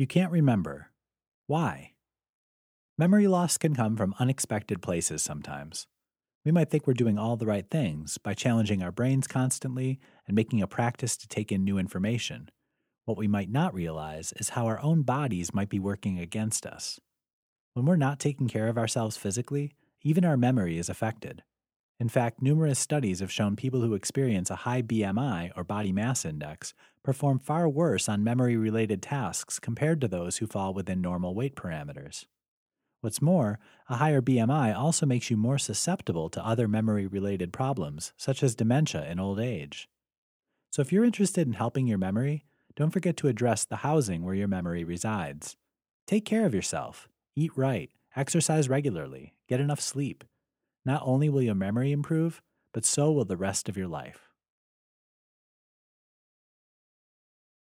You can't remember. Why? Memory loss can come from unexpected places sometimes. We might think we're doing all the right things by challenging our brains constantly and making a practice to take in new information. What we might not realize is how our own bodies might be working against us. When we're not taking care of ourselves physically, even our memory is affected. In fact, numerous studies have shown people who experience a high BMI or body mass index perform far worse on memory related tasks compared to those who fall within normal weight parameters. What's more, a higher BMI also makes you more susceptible to other memory related problems, such as dementia in old age. So, if you're interested in helping your memory, don't forget to address the housing where your memory resides. Take care of yourself, eat right, exercise regularly, get enough sleep. Not only will your memory improve, but so will the rest of your life.